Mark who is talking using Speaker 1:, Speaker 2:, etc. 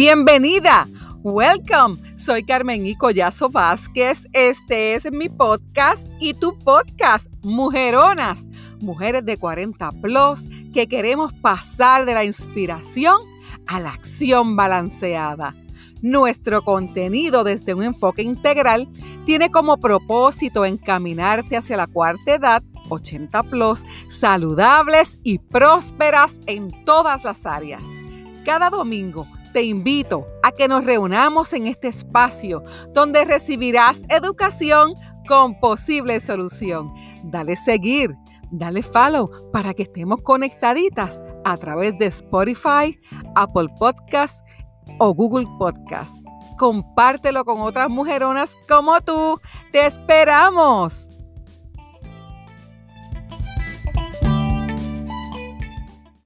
Speaker 1: Bienvenida. Welcome. Soy Carmen y Collazo Vázquez. Este es mi podcast y tu podcast, Mujeronas, mujeres de 40 plus que queremos pasar de la inspiración a la acción balanceada. Nuestro contenido desde un enfoque integral tiene como propósito encaminarte hacia la cuarta edad 80 plus, saludables y prósperas en todas las áreas. Cada domingo te invito a que nos reunamos en este espacio donde recibirás educación con posible solución. Dale seguir, dale follow para que estemos conectaditas a través de Spotify, Apple Podcast o Google Podcast. Compártelo con otras mujeronas como tú. Te esperamos.